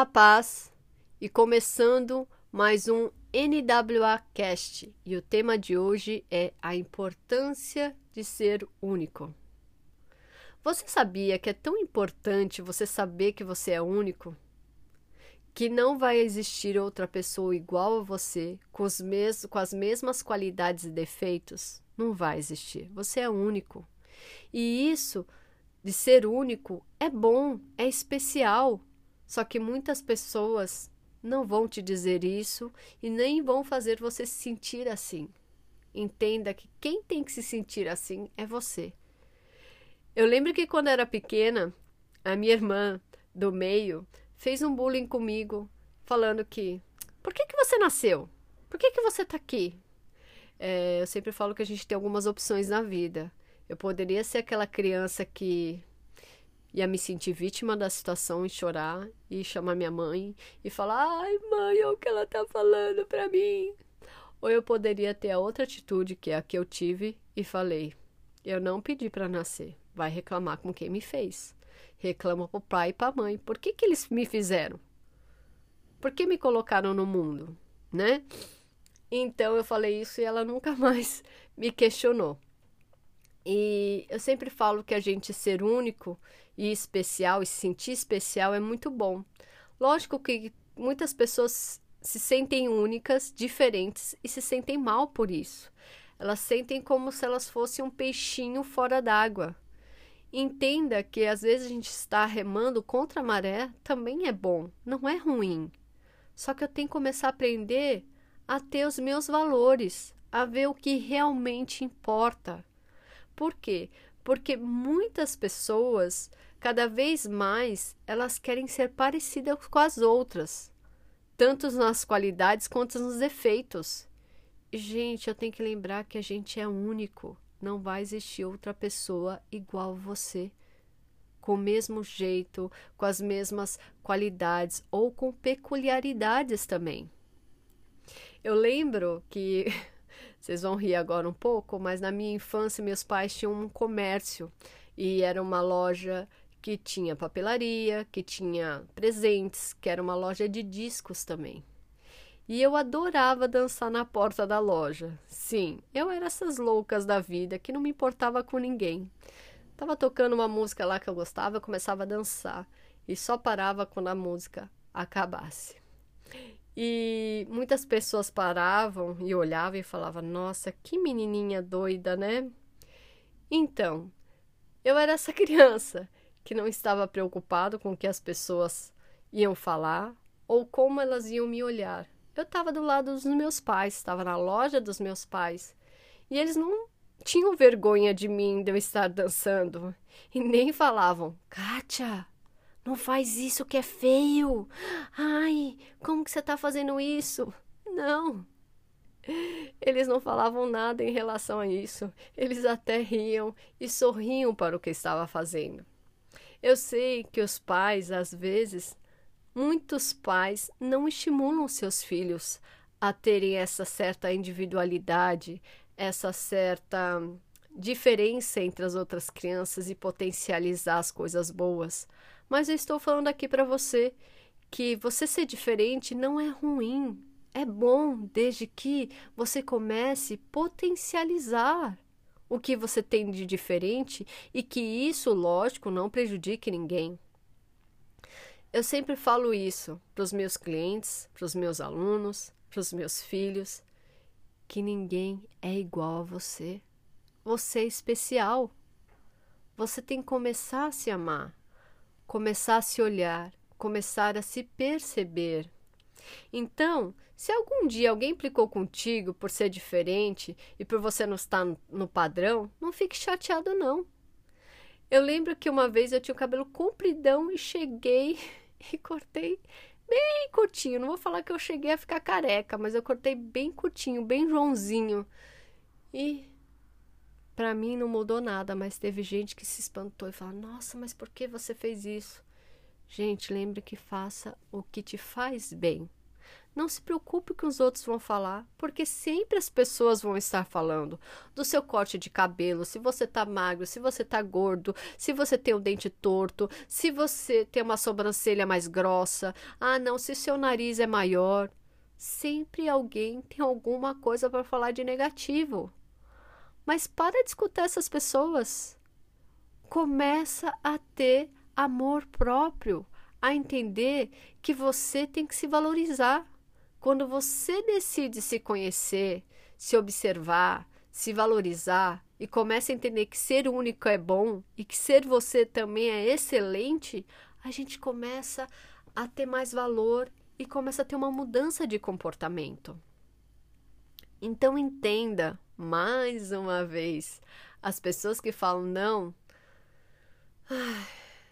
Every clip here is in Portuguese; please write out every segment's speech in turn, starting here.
A paz e começando mais um NWA Cast e o tema de hoje é a importância de ser único. Você sabia que é tão importante você saber que você é único? Que não vai existir outra pessoa igual a você, com, os mes com as mesmas qualidades e defeitos? Não vai existir. Você é único. E isso de ser único é bom, é especial. Só que muitas pessoas não vão te dizer isso e nem vão fazer você se sentir assim. Entenda que quem tem que se sentir assim é você. Eu lembro que quando era pequena, a minha irmã do meio fez um bullying comigo, falando que por que, que você nasceu? Por que, que você tá aqui? É, eu sempre falo que a gente tem algumas opções na vida. Eu poderia ser aquela criança que ia me sentir vítima da situação e chorar e chamar minha mãe e falar: "Ai, mãe, olha o que ela tá falando para mim". Ou eu poderia ter a outra atitude que é a que eu tive e falei: "Eu não pedi para nascer. Vai reclamar com quem me fez. Reclama pro pai e pra mãe. Por que que eles me fizeram? Por que me colocaram no mundo, né?" Então eu falei isso e ela nunca mais me questionou. E eu sempre falo que a gente ser único e especial e se sentir especial é muito bom. Lógico que muitas pessoas se sentem únicas, diferentes e se sentem mal por isso. Elas sentem como se elas fossem um peixinho fora d'água. Entenda que às vezes a gente está remando contra a maré também é bom, não é ruim. Só que eu tenho que começar a aprender a ter os meus valores, a ver o que realmente importa. Por quê? Porque muitas pessoas, cada vez mais, elas querem ser parecidas com as outras, tanto nas qualidades quanto nos defeitos. Gente, eu tenho que lembrar que a gente é único. Não vai existir outra pessoa igual você, com o mesmo jeito, com as mesmas qualidades ou com peculiaridades também. Eu lembro que Vocês vão rir agora um pouco, mas na minha infância meus pais tinham um comércio e era uma loja que tinha papelaria, que tinha presentes, que era uma loja de discos também. E eu adorava dançar na porta da loja. Sim, eu era essas loucas da vida que não me importava com ninguém. Tava tocando uma música lá que eu gostava, eu começava a dançar e só parava quando a música acabasse. E muitas pessoas paravam e olhavam e falavam: Nossa, que menininha doida, né? Então, eu era essa criança que não estava preocupado com o que as pessoas iam falar ou como elas iam me olhar. Eu estava do lado dos meus pais, estava na loja dos meus pais e eles não tinham vergonha de mim de eu estar dançando e nem falavam: Kátia, não faz isso que é feio. Ai, como que você está fazendo isso? Não. Eles não falavam nada em relação a isso. Eles até riam e sorriam para o que estava fazendo. Eu sei que os pais, às vezes, muitos pais não estimulam seus filhos a terem essa certa individualidade, essa certa diferença entre as outras crianças e potencializar as coisas boas. Mas eu estou falando aqui para você que você ser diferente não é ruim. É bom desde que você comece a potencializar o que você tem de diferente e que isso, lógico, não prejudique ninguém. Eu sempre falo isso para os meus clientes, para os meus alunos, para os meus filhos, que ninguém é igual a você. Você é especial. Você tem que começar a se amar começar a se olhar, começar a se perceber. Então, se algum dia alguém implicou contigo por ser diferente e por você não estar no padrão, não fique chateado não. Eu lembro que uma vez eu tinha o cabelo compridão e cheguei e cortei bem curtinho. Não vou falar que eu cheguei a ficar careca, mas eu cortei bem curtinho, bem Joãozinho. E para mim não mudou nada, mas teve gente que se espantou e falou: Nossa, mas por que você fez isso? Gente, lembre que faça o que te faz bem. Não se preocupe com os outros vão falar, porque sempre as pessoas vão estar falando do seu corte de cabelo, se você tá magro, se você tá gordo, se você tem o dente torto, se você tem uma sobrancelha mais grossa, ah, não, se seu nariz é maior. Sempre alguém tem alguma coisa para falar de negativo. Mas para de escutar essas pessoas. Começa a ter amor próprio, a entender que você tem que se valorizar. Quando você decide se conhecer, se observar, se valorizar e começa a entender que ser único é bom e que ser você também é excelente, a gente começa a ter mais valor e começa a ter uma mudança de comportamento. Então entenda mais uma vez as pessoas que falam não,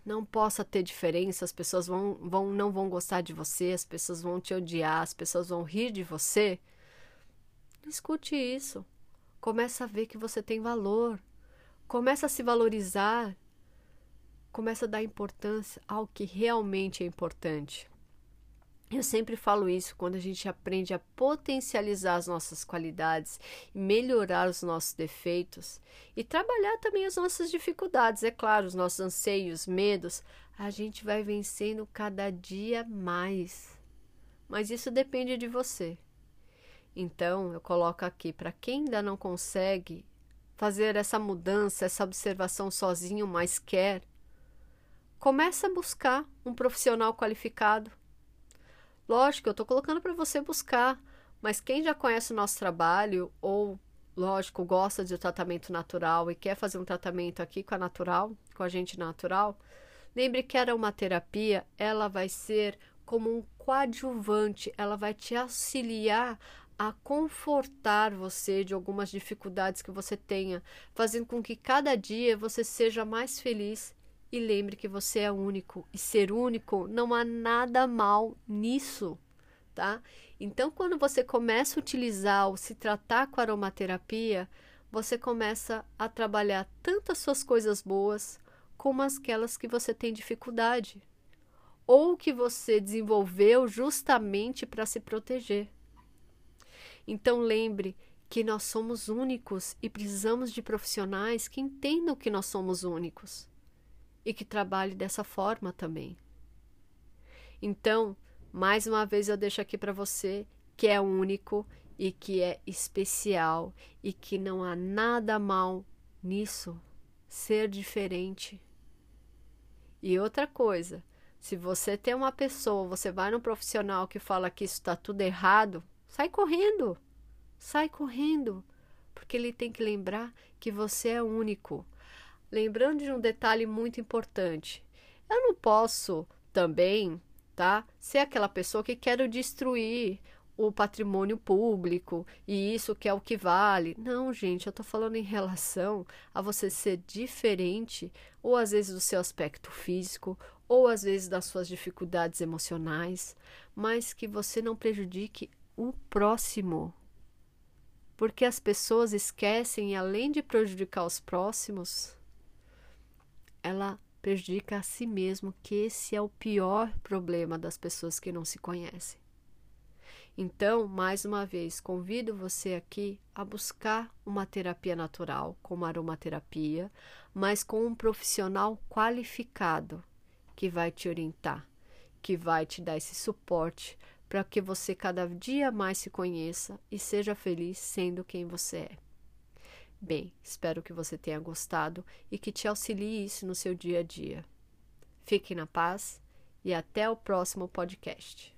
não possa ter diferença, as pessoas vão, vão, não vão gostar de você, as pessoas vão te odiar, as pessoas vão rir de você. Escute isso. Começa a ver que você tem valor. Começa a se valorizar. Começa a dar importância ao que realmente é importante. Eu sempre falo isso quando a gente aprende a potencializar as nossas qualidades, melhorar os nossos defeitos e trabalhar também as nossas dificuldades, é claro, os nossos anseios, medos, a gente vai vencendo cada dia mais. Mas isso depende de você. Então, eu coloco aqui para quem ainda não consegue fazer essa mudança, essa observação sozinho, mas quer, começa a buscar um profissional qualificado Lógico, eu estou colocando para você buscar, mas quem já conhece o nosso trabalho ou, lógico, gosta de tratamento natural e quer fazer um tratamento aqui com a natural, com a gente natural, lembre que a aromaterapia ela vai ser como um coadjuvante, ela vai te auxiliar a confortar você de algumas dificuldades que você tenha, fazendo com que cada dia você seja mais feliz e lembre que você é único. E ser único não há nada mal nisso, tá? Então, quando você começa a utilizar ou se tratar com aromaterapia, você começa a trabalhar tanto as suas coisas boas como aquelas que você tem dificuldade ou que você desenvolveu justamente para se proteger. Então lembre que nós somos únicos e precisamos de profissionais que entendam que nós somos únicos e que trabalhe dessa forma também. Então, mais uma vez eu deixo aqui para você que é único e que é especial e que não há nada mal nisso, ser diferente. E outra coisa, se você tem uma pessoa, você vai num profissional que fala que isso está tudo errado, sai correndo, sai correndo, porque ele tem que lembrar que você é único lembrando de um detalhe muito importante. Eu não posso também, tá, ser aquela pessoa que quero destruir o patrimônio público e isso que é o que vale. Não, gente, eu tô falando em relação a você ser diferente, ou às vezes do seu aspecto físico, ou às vezes das suas dificuldades emocionais, mas que você não prejudique o próximo. Porque as pessoas esquecem, além de prejudicar os próximos, ela prejudica a si mesmo, que esse é o pior problema das pessoas que não se conhecem. Então, mais uma vez, convido você aqui a buscar uma terapia natural, como aromaterapia, mas com um profissional qualificado que vai te orientar, que vai te dar esse suporte para que você cada dia mais se conheça e seja feliz sendo quem você é. Bem, espero que você tenha gostado e que te auxilie isso no seu dia a dia. Fique na paz e até o próximo podcast.